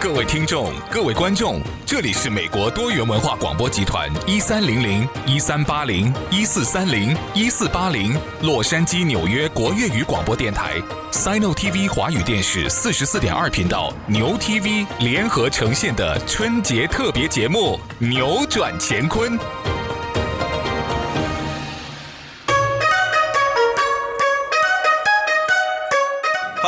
各位听众，各位观众，这里是美国多元文化广播集团一三零零一三八零一四三零一四八零洛杉矶纽约国粤语广播电台 Sino TV 华语电视四十四点二频道牛 TV 联合呈现的春节特别节目《扭转乾坤》。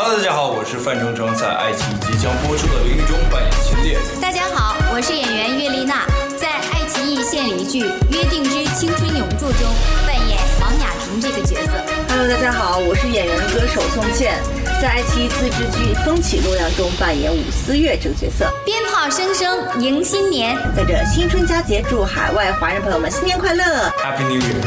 Hello，大家好，我是范丞丞，在爱奇艺即将播出的《淋雨中》扮演秦烈。大家好，我是演员岳丽娜，在爱奇艺献礼剧《约定之青春永驻》中扮演王雅婷这个角色。Hello，大家好，我是演员歌手宋茜，在爱奇艺自制剧《风起洛阳》中扮演武思月这个角色。鞭炮声声迎新年，在这新春佳节，祝海外华人朋友们新年快乐，Happy New Year。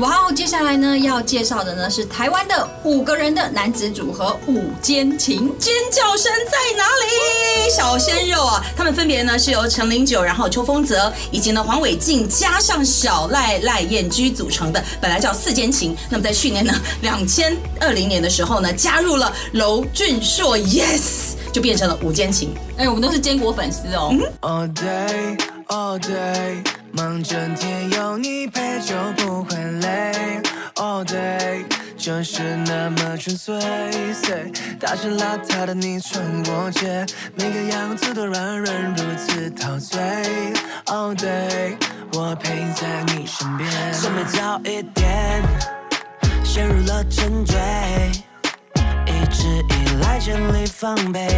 哇哦！接下来呢，要介绍的呢是台湾的五个人的男子组合五间情，尖叫声在哪里？小鲜肉啊，他们分别呢是由陈零九，然后邱风泽以及呢黄伟晋加上小赖赖彦居组成的，本来叫四间情。那么在去年呢，两千二零年的时候呢，加入了娄俊硕，yes，就变成了五间情。哎，我们都是坚果粉丝哦。All day, all day, 忙整天有你陪就不会累。All day，就是那么纯粹。Say，大身邋遢的你穿过街，每个样子都让人如此陶醉。All day，我陪在你身边。准备早一点，陷入了沉醉。一直以来建立防备，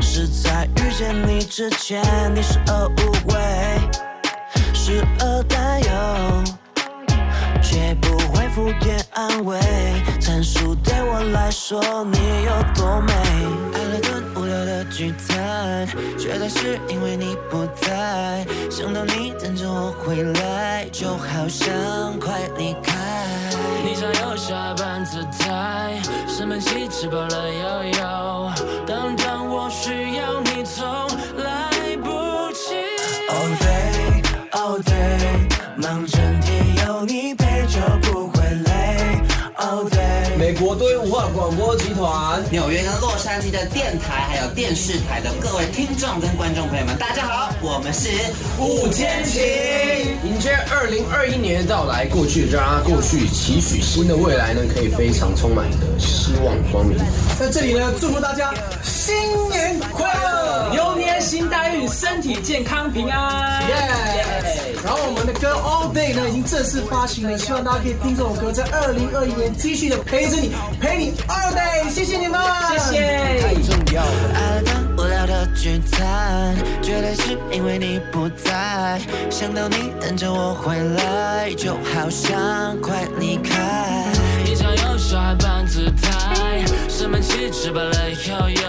是在遇见你之前，你是而无畏，时而担忧，绝不会敷衍安慰，阐述对我来说你有多美。爱了顿无聊的聚餐，绝对是因为你不在，想到你等着我回来，就好像快离开。你常有下班姿态，生闷气吃饱了悠悠，当当我需要你元文化广播集团，纽约跟洛杉矶的电台还有电视台的各位听众跟观众朋友们，大家好，我们是五坚情，迎接二零二一年的到来，过去让它过去，期许新的未来呢，可以非常充满的希望光明。在这里呢，祝福大家新年快乐，牛年行大运，身体健康平安。耶、yeah！然后我们的歌 All Day 呢，已经正式发行了，希望大家可以听这首歌，在二零二一年继续的陪着你，陪你 All Day，谢谢你们，谢谢。太重要了。爱了顿无聊的聚餐，绝对是因为你不在，想到你等着我回来，就好想快离开。你常有小孩般姿态，生闷气吃饱了悠悠，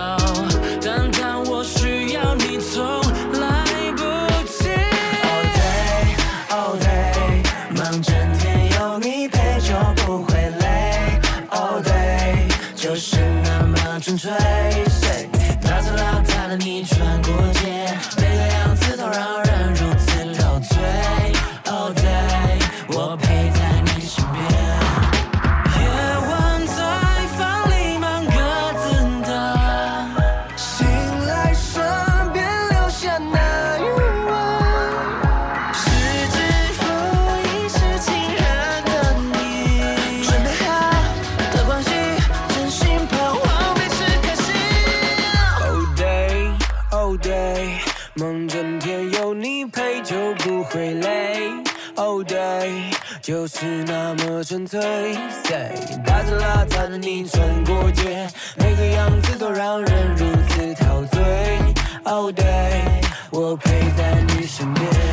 是那么纯粹。Say，大着邋遢的你穿过街，每个样子都让人如此陶醉。All day，我陪在你身边。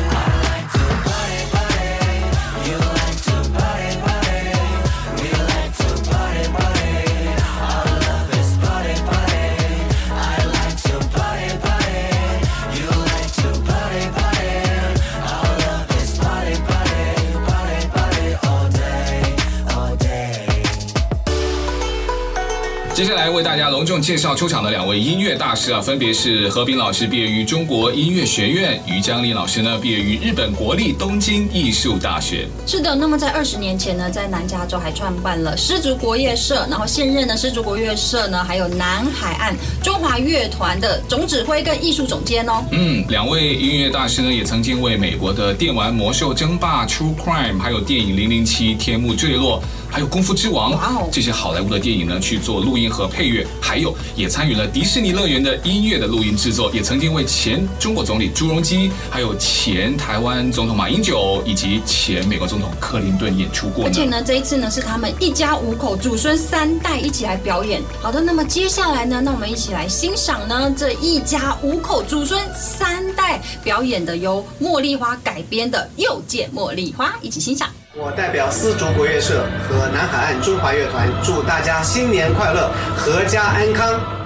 介绍出场的两位音乐大师啊，分别是何冰老师毕业于中国音乐学院，于江丽老师呢毕业于日本国立东京艺术大学。是的，那么在二十年前呢，在南加州还创办了失足国乐社，然后现任的失足国乐社呢，还有南海岸中华乐团的总指挥跟艺术总监哦。嗯，两位音乐大师呢，也曾经为美国的电玩魔兽争霸、True Crime，还有电影零零七天幕坠落。还有《功夫之王》这些好莱坞的电影呢，去做录音和配乐，还有也参与了迪士尼乐园的音乐的录音制作，也曾经为前中国总理朱镕基，还有前台湾总统马英九以及前美国总统克林顿演出过。而且呢，这一次呢是他们一家五口祖孙三代一起来表演。好的，那么接下来呢，那我们一起来欣赏呢这一家五口祖孙三代表演的由茉莉花改编的《又见茉莉花》，一起欣赏。我代表丝竹国乐社和南海岸中华乐团，祝大家新年快乐，阖家安康。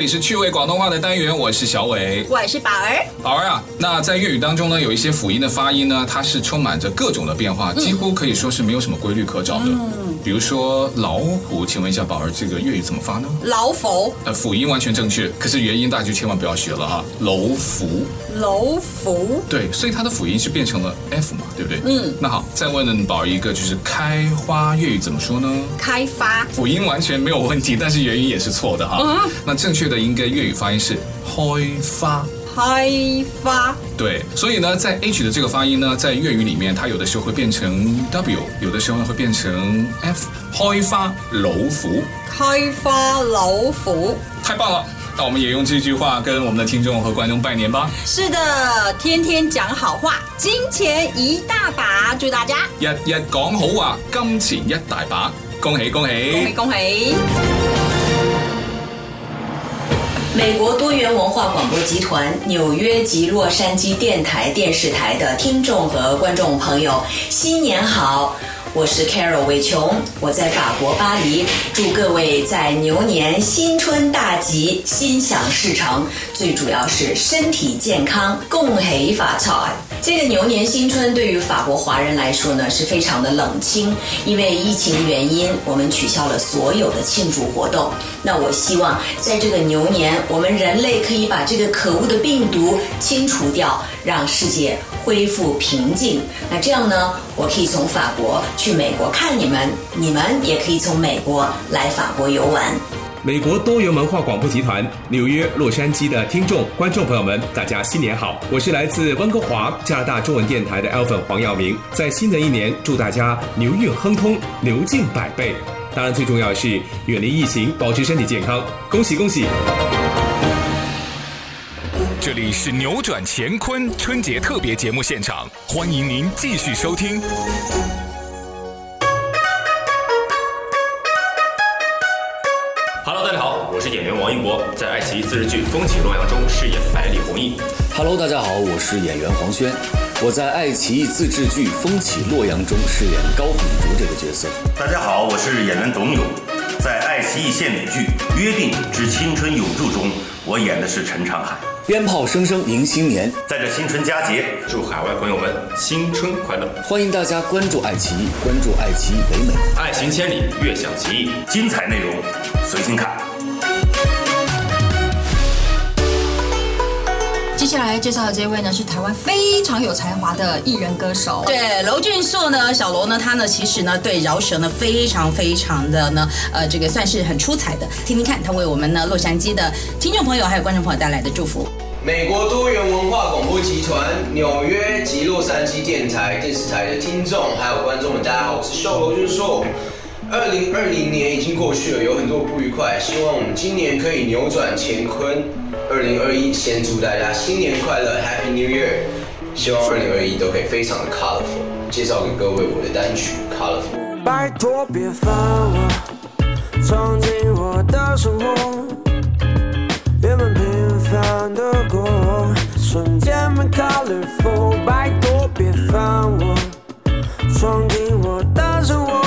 里是趣味广东话的单元，我是小伟，我是宝儿。宝儿啊，那在粤语当中呢，有一些辅音的发音呢，它是充满着各种的变化，几乎可以说是没有什么规律可找的。嗯，比如说老虎，请问一下宝儿，这个粤语怎么发呢？老虎。呃，辅音完全正确，可是元音大家就千万不要学了哈。楼福，楼福。对，所以它的辅音是变成了 F 嘛，对不对？嗯。那好，再问宝儿一个，就是开花粤语怎么说呢？开发。辅音完全没有问题，但是元音也是错的哈。嗯。那正确。确的应该粤语发音是开花，开发。对，所以呢，在 H 的这个发音呢，在粤语里面，它有的时候会变成 W，有的时候呢会变成 F。开发老虎，开发老虎，太棒了！那我们也用这句话跟我们的听众和观众拜年吧。是的，天天讲好话，金钱一大把，祝大家日日讲好话，金钱一大把，恭喜恭喜，恭喜恭喜！美国多元文化广播集团纽约及洛杉矶电台、电视台的听众和观众朋友，新年好！我是 Carol 韦琼，我在法国巴黎，祝各位在牛年新春大吉，心想事成，最主要是身体健康，恭喜发财。这个牛年新春对于法国华人来说呢，是非常的冷清，因为疫情原因，我们取消了所有的庆祝活动。那我希望在这个牛年，我们人类可以把这个可恶的病毒清除掉，让世界恢复平静。那这样呢，我可以从法国去美国看你们，你们也可以从美国来法国游玩。美国多元文化广播集团纽约、洛杉矶的听众、观众朋友们，大家新年好！我是来自温哥华加拿大中文电台的 Alvin 黄耀明，在新的一年祝大家牛运亨通，牛进百倍。当然，最重要的是远离疫情，保持身体健康。恭喜恭喜！这里是扭转乾坤春节特别节目现场，欢迎您继续收听。在爱奇艺自制剧《风起洛阳》中饰演百里弘毅。Hello，大家好，我是演员黄轩，我在爱奇艺自制剧《风起洛阳》中饰演高秉烛这个角色。大家好，我是演员董勇，在爱奇艺献礼剧《约定之青春永驻》中，我演的是陈长海。鞭炮声声迎新年，在这新春佳节，祝海外朋友们新春快乐！欢迎大家关注爱奇艺，关注爱奇艺北美，爱行千里，乐享奇艺，精彩内容随心看。下来介绍的这位呢，是台湾非常有才华的艺人歌手。对，娄俊硕呢，小娄呢，他呢，其实呢，对饶舌呢，非常非常的呢，呃，这个算是很出彩的。听听看他为我们呢，洛杉矶的听众朋友还有观众朋友带来的祝福。美国多元文化广播集团纽约及洛杉矶电台、电视台的听众还有观众们，大家好，我是秀楼俊硕。二零二零年已经过去了，有很多不愉快，希望我们今年可以扭转乾坤。二零二一，先祝大家新年快乐，Happy New Year！希望二零二一都可以非常的 colorful。介绍给各位我的单曲《Colorful》。拜托别烦我，闯进我的生活，原本平凡的过，瞬间变 colorful。拜托别烦我，闯进我的生活，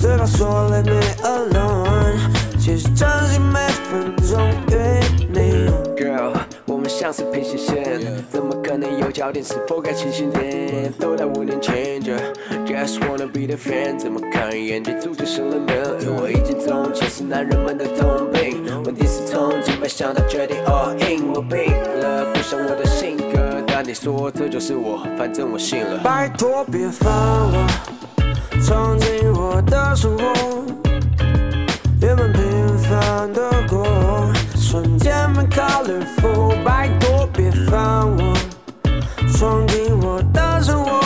嘴巴说了 Leave me alone，其实真心每分钟。是平行线，怎么可能有焦点？是否该清醒点？都在五年前着，Just wanna be the friend，怎么看一眼就注定是冷的？我已经从前是男人们的通病，问题是从今没想到决定 all in，我病了，不像我的性格，但你说这就是我，反正我信了。拜托别烦我，闯进我的生活，原本平凡的过。瞬间变 colorful，拜，闯进我的生活，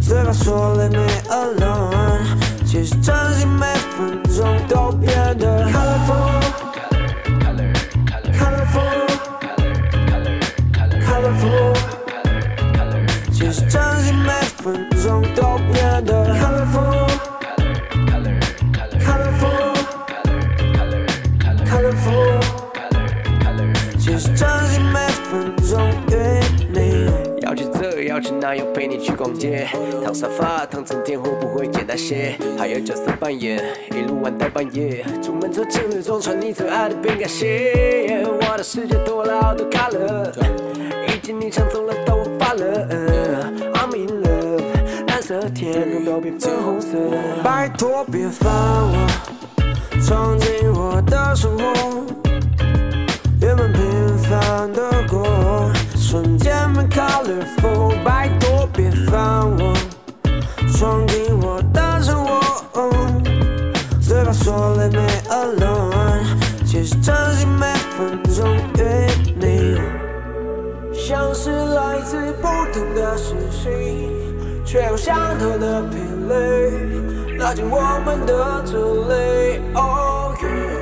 嘴巴说 Let me alone，其实真心每分钟都变得 colorful，colorful，colorful，其实真心每分钟都变得 colorful。要吃那样陪你去逛街，躺沙发躺成天会，不会简单些。还有角色扮演，一路玩到半夜，出门抽支烟，总穿你最爱的饼干鞋。我的世界多了好多 color，已经你抢走了头发了。I'm in love，蓝色天空都变成红色。拜托别烦我，闯进我的生活。瞬间变 colorful，拜托别烦我，闯进我的生活，嘴巴说 let me alone 其实真心每分钟与你，像是来自不同的星星，却有相同的频率，拉近我们的距离。Oh yeah。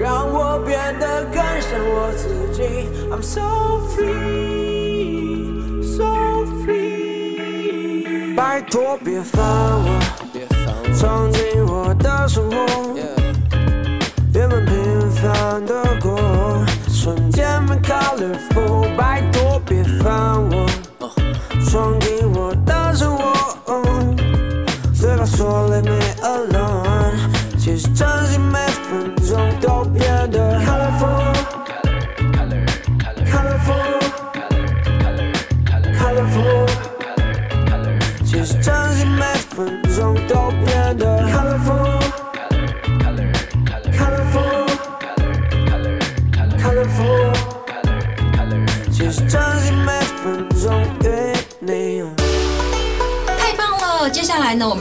让我变得更像我自己。I'm so free, so free。拜托别烦我，闯进我的生活，原本平凡的过，瞬间变 colorful。拜托别烦我，闯进我的生活，嘴巴说 Leave me alone，是真心每分钟都。那我们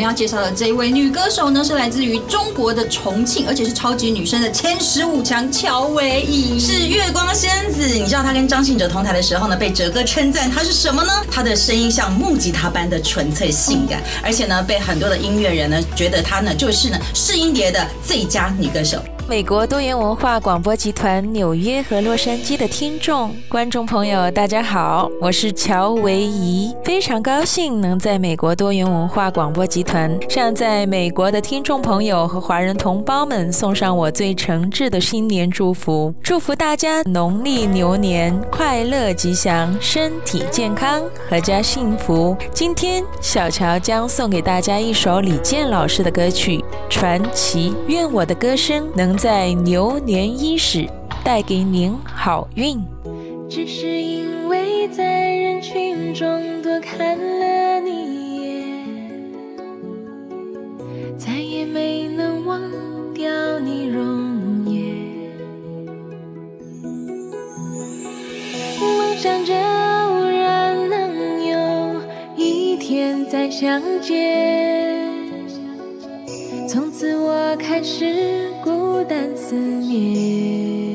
要介绍的这一位女歌手呢，是来自于中国的重庆，而且是超级女声的前十五强乔维夷，是月光仙子。你知道她跟张信哲同台的时候呢，被哲哥称赞她是什么呢？她的声音像木吉他般的纯粹性感，而且呢，被很多的音乐人呢觉得她呢就是呢试音碟的最佳女歌手。美国多元文化广播集团纽约和洛杉矶的听众、观众朋友，大家好，我是乔维怡，非常高兴能在美国多元文化广播集团向在美国的听众朋友和华人同胞们送上我最诚挚的新年祝福，祝福大家农历牛年快乐吉祥，身体健康，阖家幸福。今天小乔将送给大家一首李健老师的歌曲《传奇》，愿我的歌声能。在牛年伊始，带给您好运。只是因为在人群中多看了你一眼，再也没能忘掉你容颜。梦想着偶然能有一天再相见，从此我开始。孤单思念，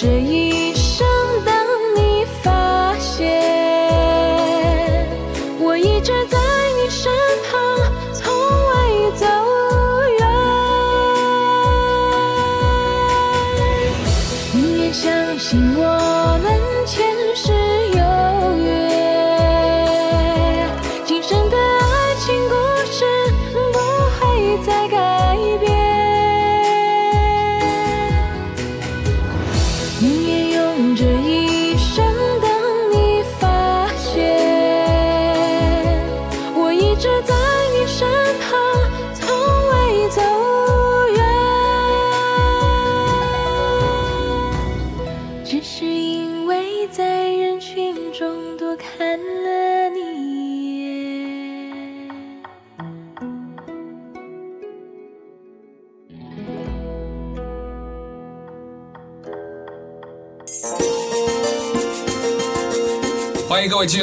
这一。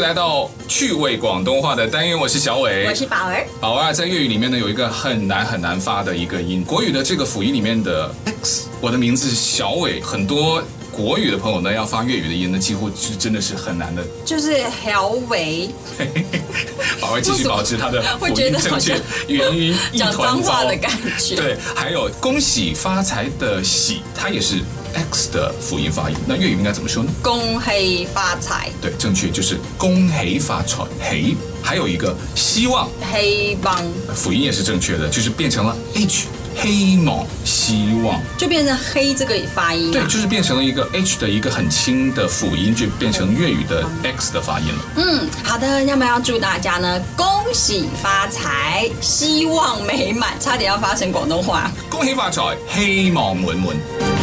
来到趣味广东话的单元，我是小伟，我是宝儿。宝儿啊，在粤语里面呢，有一个很难很难发的一个音，国语的这个辅音里面的 X，我的名字是小伟，很多国语的朋友呢要发粤语的音呢，几乎是真的是很难的，就是小伟。宝儿继续保持他的辅音正确，元音一团糟的感觉。对，还有恭喜发财的喜，它也是。X 的辅音发音，那粤语应该怎么说呢？恭喜发财。对，正确就是恭喜发财。喜，还有一个希望。希望。辅音也是正确的，就是变成了 H，黑望，希望。就变成黑这个发音。对，就是变成了一个 H 的一个很轻的辅音，就变成粤语的 X 的发音了。嗯，好的，要么要祝大家呢？恭喜发财，希望美满，差点要发成广东话。恭喜发财，希望满满。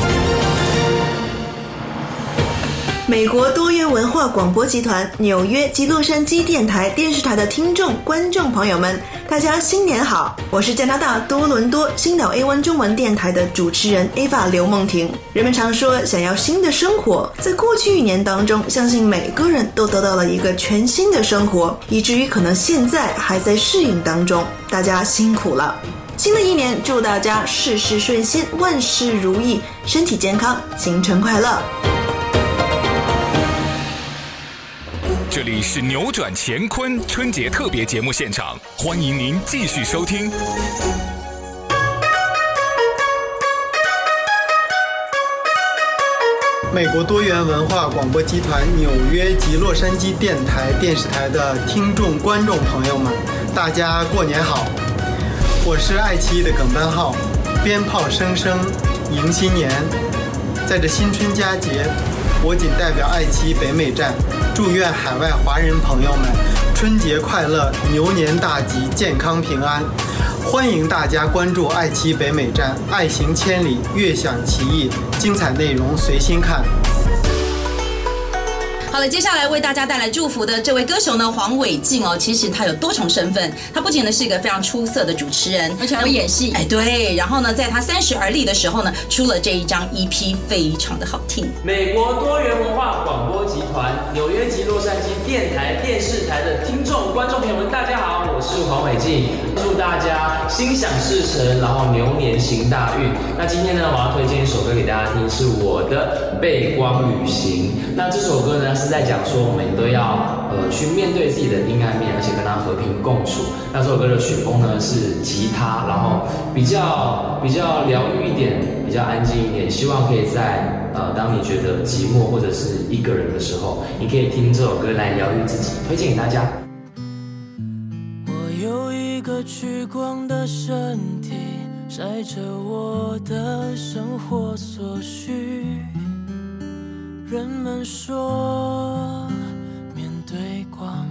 美国多元文化广播集团纽约及洛杉矶电台电视台的听众观众朋友们，大家新年好！我是加拿大多伦多星岛 A1 中文电台的主持人 Ava 刘梦婷。人们常说想要新的生活，在过去一年当中，相信每个人都得到了一个全新的生活，以至于可能现在还在适应当中。大家辛苦了！新的一年，祝大家事事顺心，万事如意，身体健康，新春快乐！这里是扭转乾坤春节特别节目现场，欢迎您继续收听。美国多元文化广播集团纽约及洛杉矶电台电视台的听众观众朋友们，大家过年好！我是爱奇艺的耿班浩，鞭炮声声迎新年，在这新春佳节。我仅代表爱奇艺北美站，祝愿海外华人朋友们春节快乐，牛年大吉，健康平安。欢迎大家关注爱奇艺北美站，爱行千里，悦享奇艺，精彩内容随心看。好了，接下来为大家带来祝福的这位歌手呢，黄伟晋哦，其实他有多重身份，他不仅呢是一个非常出色的主持人，而且还会演戏，哎对，然后呢，在他三十而立的时候呢，出了这一张 EP，非常的好听。美国多元文化广播集团纽约及洛杉矶电台电视台的听众观众朋友们，大家好，我是黄伟晋，祝大家心想事成，然后牛年行大运。那今天呢，我要推荐一首歌给大家听，是我的背光旅行。那这首歌呢，是在讲说，我们都要呃去面对自己的阴暗面，而且跟它和平共处。那这首歌的曲风呢是吉他，然后比较比较疗愈一点，比较安静一点，希望可以在呃，当你觉得寂寞或者是一个人的时候，你可以听这首歌来疗愈自己，推荐给大家。我有一个趋光的身体，晒着我的生活所需。人们说，面对光，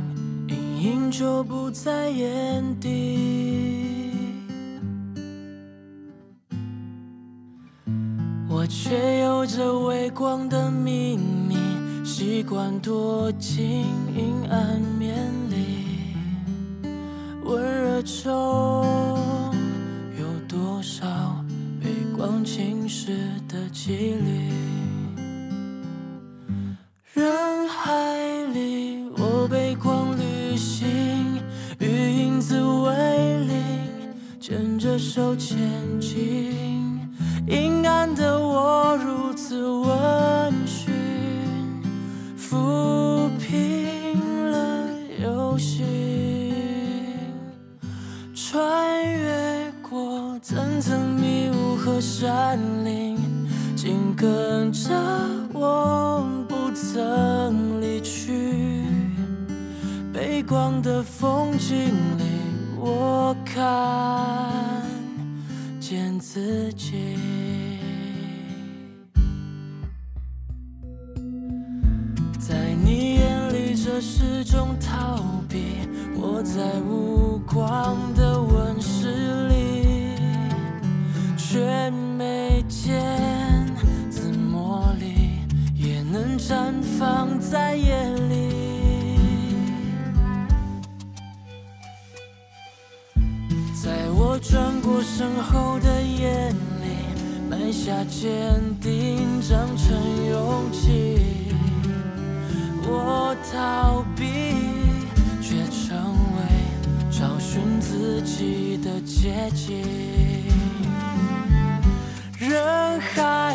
阴影就不在眼底。我却有着微光的秘密，习惯躲进阴暗面里。温热中有多少被光侵蚀的几率？人海里，我被光旅行，与影子为邻，牵着手前进。阴暗的我如此温驯，抚平了忧心，穿越过层层迷雾和山林，紧跟着我曾离去。背光的风景里，我看见自己。在你眼里这是种逃避，我在无光的温室里，却没见绽放在夜里。在我转过身后的夜里，埋下坚定，长成勇气。我逃避，却成为找寻自己的捷径。人海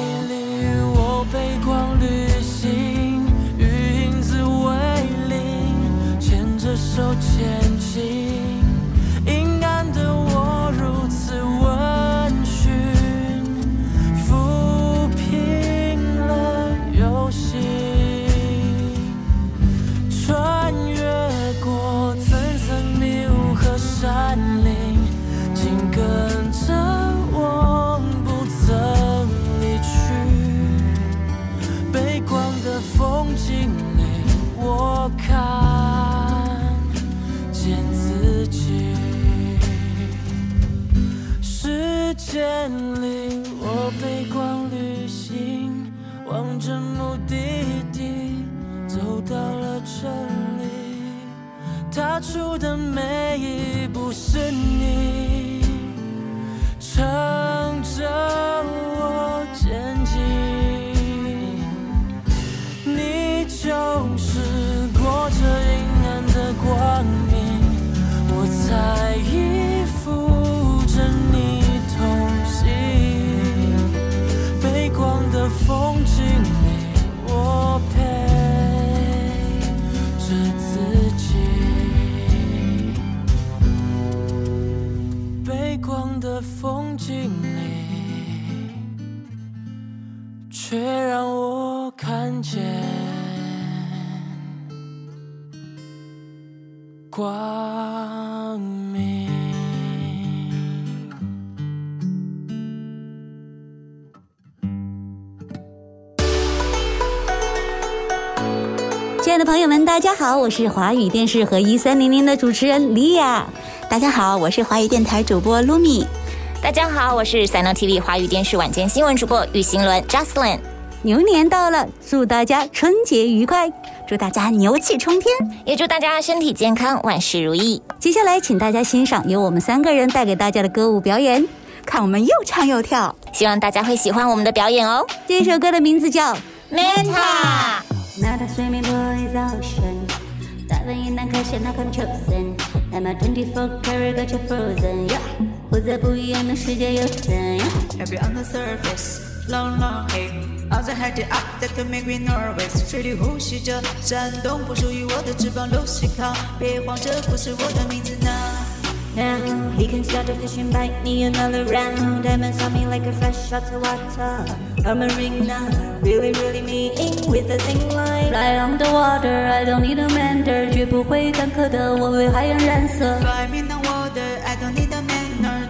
朋友们，大家好，我是华语电视和一三零零的主持人莉亚。大家好，我是华语电台主播卢米。大家好，我是 Sino TV 华语电视晚间新闻主播玉新伦 j u s t l i n。牛年到了，祝大家春节愉快，祝大家牛气冲天，也祝大家身体健康，万事如意。接下来，请大家欣赏由我们三个人带给大家的歌舞表演，看我们又唱又跳，希望大家会喜欢我们的表演哦。这首歌的名字叫《Manta》。那么24 karat got you frozen，活在不一样的世界又怎样？Happy on the surface, long long hair, all the head up that can make me nervous。水里呼吸着颤动，不属于我的翅膀，露西康，别慌，这不是我的名字呢。 Now he can start a fishing, bite me another round. Diamonds on me like a fresh shot of water. A marina, really, really mean with a thing like Fly on the water, I don't need a mender，绝不会干渴的，我为海洋染色。 Fly me in the water, I don't need a manner，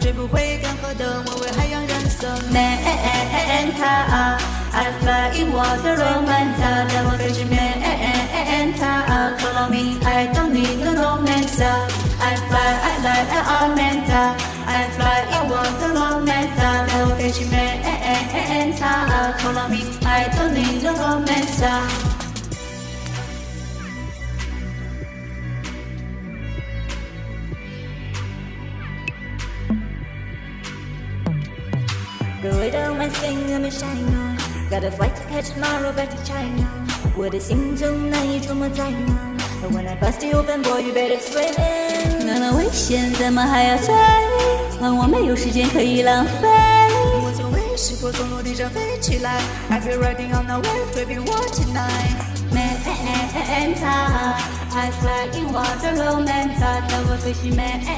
绝不会干涸的，我为海洋染色。Manta, I fly in water, romance, never fish Manta, follow me, I don't need no romance. I fly, I like a manta, I fly in water, romance, never fish Manta, follow me, I don't need no romance. The way that my sing I'm a shine on Got a flight to catch tomorrow back to China 我的心中难以捉摸在哪 But when I bust you open boy you better swim 那么危险，怎么还要追？换我没有时间可以浪费。我从未试过从陆地上飞起来 I feel riding on the wave 追逼我 tonight Manta I fly in water romance Never fish Manta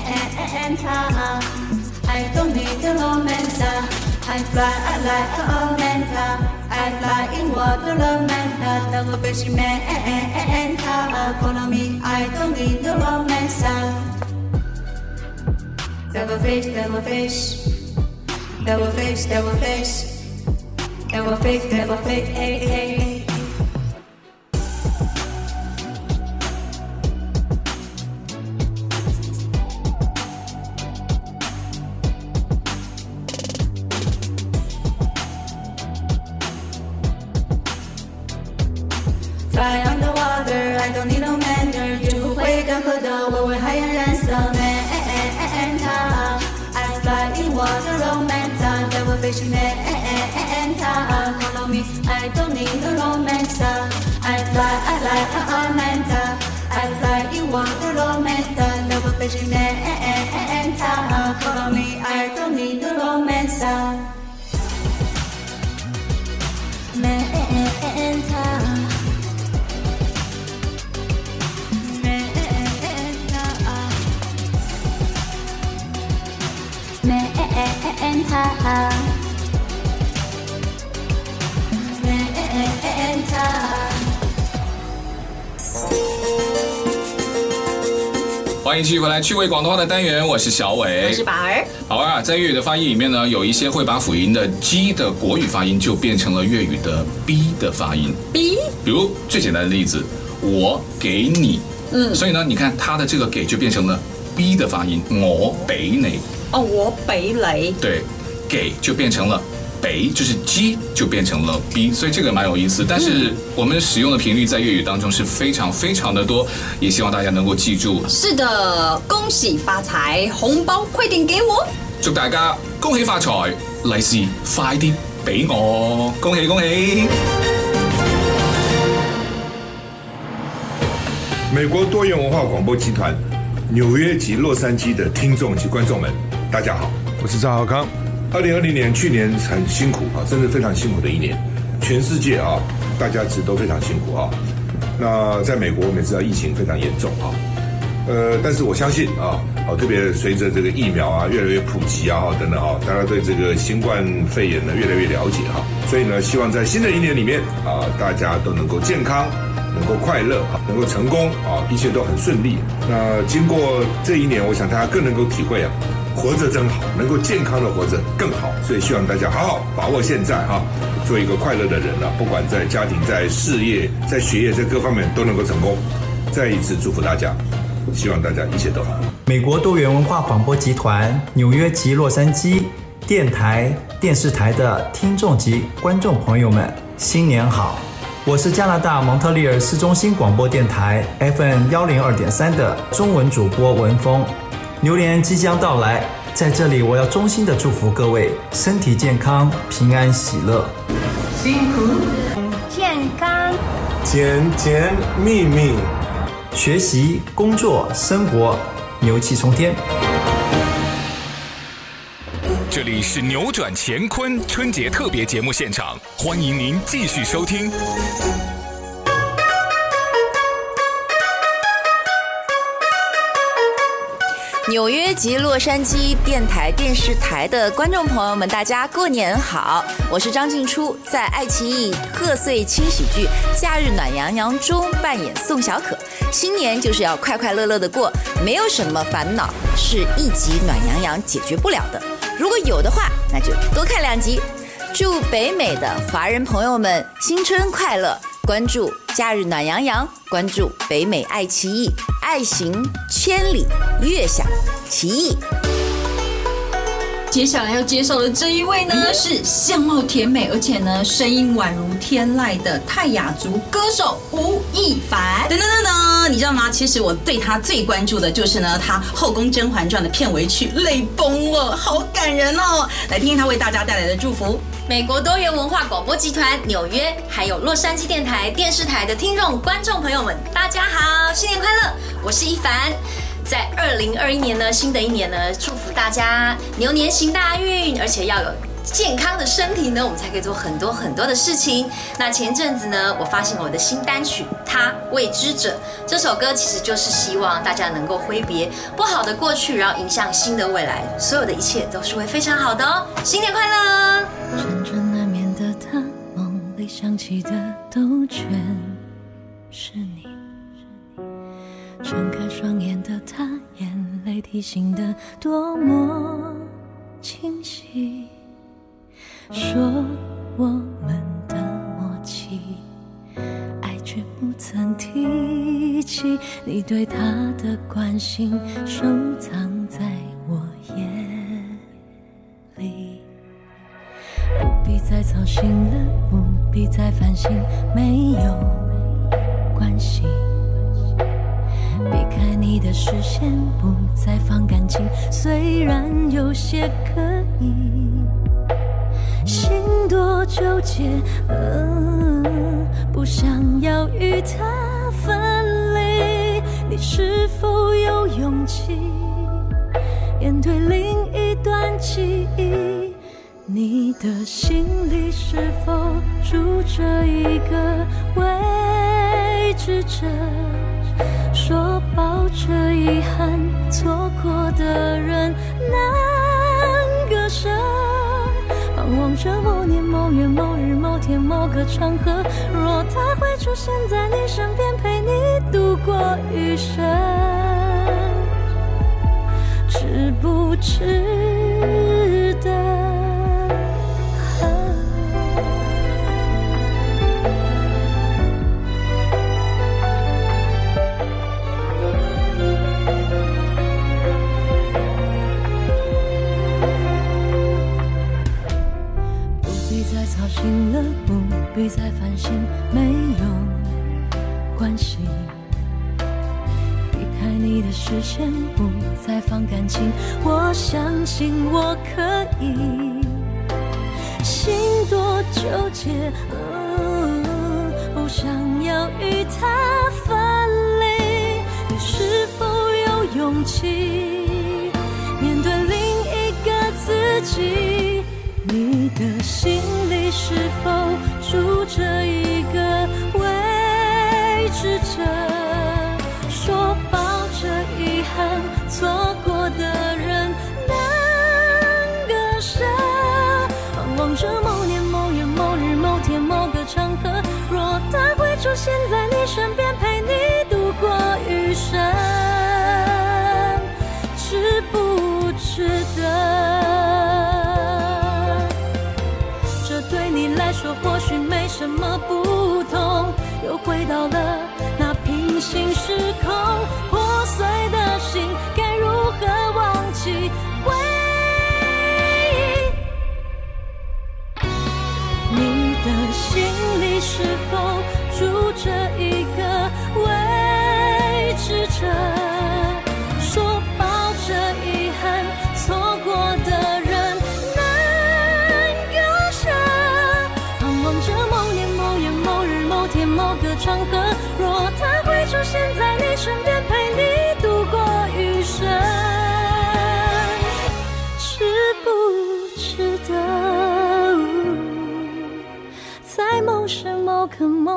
I don't need the romance I fly, I like a manta. I fly in water, a manta. Like a fisherman, and and and and. Economy, I don't need no romance. Double fish, double fish, double fish, double fish, double fish, double fish, hey hey. I like a manta I fly in water romance Devil fish Manta Follow me, I don't need no romance Manta Manta 欢迎继续回来趣味广东话的单元，我是小伟，我是宝儿。宝儿啊，在粤语的发音里面呢，有一些会把辅音的 G 的国语发音就变成了粤语的 B 的发音。B，比如最简单的例子，我给你，嗯，所以呢，你看它的这个给就变成了 B 的发音，我俾你。哦，我俾你。对，给就变成了。北就是 G 就变成了 B，所以这个蛮有意思。但是我们使用的频率在粤语当中是非常非常的多，也希望大家能够记住。是的，恭喜发财，红包快点给我！祝大家恭喜发财，利是快啲俾我，恭喜恭喜！美国多元文化广播集团纽约及洛杉矶的听众及观众们，大家好，我是赵浩康。二零二零年，去年很辛苦啊，真的非常辛苦的一年，全世界啊，大家其实都非常辛苦啊。那在美国，我们知道疫情非常严重啊，呃，但是我相信啊，好，特别随着这个疫苗啊越来越普及啊，等等啊，大家对这个新冠肺炎呢越来越了解哈，所以呢，希望在新的一年里面啊，大家都能够健康，能够快乐啊，能够成功啊，一切都很顺利。那经过这一年，我想大家更能够体会啊。活着真好，能够健康的活着更好，所以希望大家好好把握现在哈，做一个快乐的人啊，不管在家庭、在事业、在学业，在各方面都能够成功。再一次祝福大家，希望大家一切都好。美国多元文化广播集团纽约及洛杉矶电台、电视台的听众及观众朋友们，新年好！我是加拿大蒙特利尔市中心广播电台 FM 幺零二点三的中文主播文峰。牛年即将到来，在这里我要衷心的祝福各位身体健康、平安喜乐，辛苦、健康、甜甜蜜蜜，学习、工作、生活牛气冲天。这里是扭转乾坤春节特别节目现场，欢迎您继续收听。纽约及洛杉矶电台、电视台的观众朋友们，大家过年好！我是张静初，在爱奇艺贺岁轻喜剧《假日暖洋洋》中扮演宋小可。新年就是要快快乐乐的过，没有什么烦恼是一集暖洋洋解决不了的。如果有的话，那就多看两集。祝北美的华人朋友们新春快乐！关注假日暖洋洋，关注北美爱奇艺，爱行千里，乐享奇艺。接下来要介绍的这一位呢，是相貌甜美，而且呢声音宛如天籁的泰雅族歌手吴亦凡。噔噔噔噔，你知道吗？其实我对他最关注的就是呢，他《后宫甄嬛传》的片尾曲《泪崩了》，好感人哦！来听听他为大家带来的祝福。美国多元文化广播集团纽约还有洛杉矶电台电视台的听众观众朋友们，大家好，新年快乐！我是一凡。在二零二一年呢，新的一年呢，祝福大家牛年行大运，而且要有健康的身体呢，我们才可以做很多很多的事情。那前阵子呢，我发现了我的新单曲《他未知者》这首歌，其实就是希望大家能够挥别不好的过去，然后迎向新的未来，所有的一切都是会非常好的哦。新年快乐！辗转难眠的他，梦里想起的都全是你。睁开双眼的他，眼泪提醒的多么清晰。说我们的默契，爱却不曾提起。你对他的关心，收藏在我眼里。不必再操心了，不必再烦心，没有关系。避开你的视线，不再放感情，虽然有些刻意，多纠结，嗯，不想要与他分离。你是否有勇气面对另一段记忆？你的心里是否住着一个未知者？说抱着遗憾错过的人难割舍，望着某年某月某日某天某个场合，若他会出现在你身边，陪你度过余生，值不值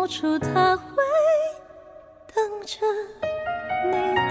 说出他会等着你的。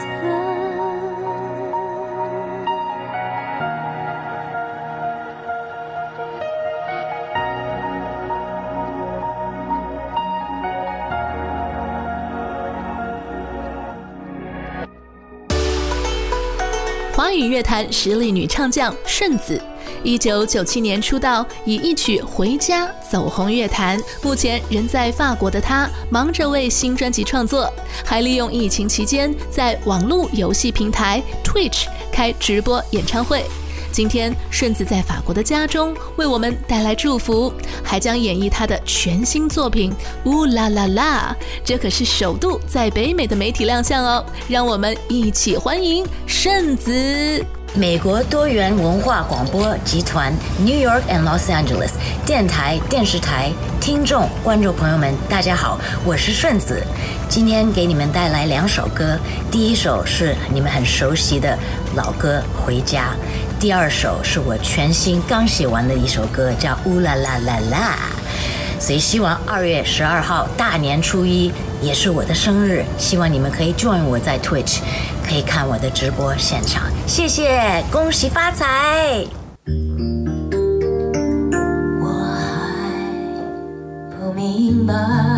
华语乐坛实力女唱将顺子。一九九七年出道，以一曲《回家》走红乐坛。目前人在法国的他，忙着为新专辑创作，还利用疫情期间在网络游戏平台 Twitch 开直播演唱会。今天顺子在法国的家中为我们带来祝福，还将演绎他的全新作品《呜啦啦啦》，这可是首度在北美的媒体亮相哦。让我们一起欢迎顺子。美国多元文化广播集团 New York and Los Angeles 电台、电视台听众、观众朋友们，大家好，我是顺子。今天给你们带来两首歌，第一首是你们很熟悉的老歌《回家》，第二首是我全新刚写完的一首歌，叫《乌啦啦啦啦》。所以希望二月十二号大年初一也是我的生日，希望你们可以 join 我在 Twitch。可以看我的直播现场，谢谢，恭喜发财。我还不明白。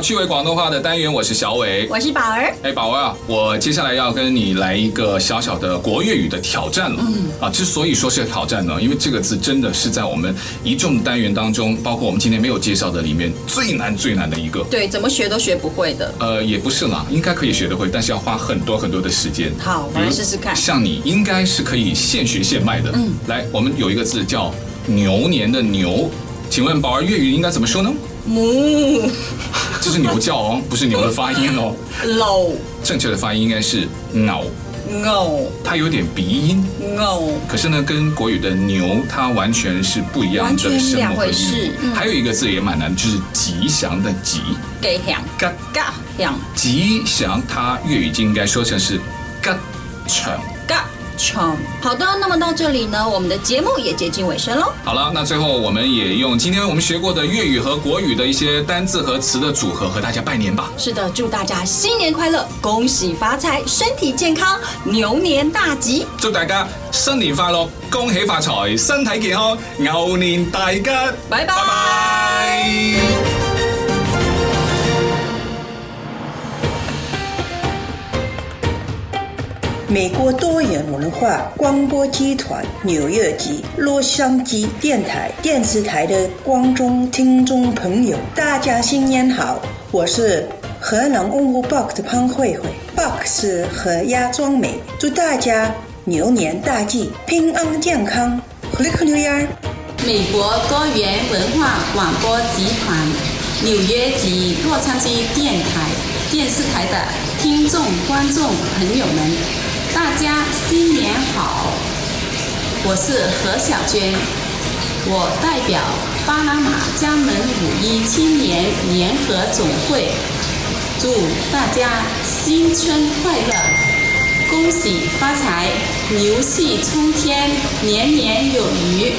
到趣味广东话的单元，我是小伟，我是宝儿。哎，宝儿啊，我接下来要跟你来一个小小的国粤语的挑战了。嗯啊，之所以说是挑战呢，因为这个字真的是在我们一众单元当中，包括我们今天没有介绍的里面最难最难的一个。对，怎么学都学不会的。呃，也不是啦，应该可以学得会，但是要花很多很多的时间。好，我们来试试看。像你应该是可以现学现卖的。嗯，来，我们有一个字叫牛年的牛，请问宝儿粤语应该怎么说呢？母，这是牛叫哦，不是牛的发音哦。老，正确的发音应该是牛。牛，它有点鼻音。牛，可是呢，跟国语的牛它完全是不一样的声母和音。嗯、还有一个字也蛮难，就是吉祥的吉。吉祥。嘎嘎祥。吉祥，它粤语就应该说成是吉祥。嘎。好的，那么到这里呢，我们的节目也接近尾声喽。好了，那最后我们也用今天我们学过的粤语和国语的一些单字和词的组合，和大家拜年吧。是的，祝大家新年快乐，恭喜发财，身体健康，牛年大吉。祝大家新年快乐，恭喜发财，身体健康，牛年大吉。拜拜。拜拜。美国多元文化广播集团纽约及洛杉矶电台电视台的观众听众朋友，大家新年好！我是河南文物 box 的潘慧慧，box 和亚装美，祝大家牛年大吉，平安健康，Happy New Year！美国多元文化广播集团纽约及洛杉矶电台电视台的听众观众朋友们。大家新年好，我是何小娟，我代表巴拿马江门五一青年联合总会，祝大家新春快乐，恭喜发财，牛气冲天，年年有余。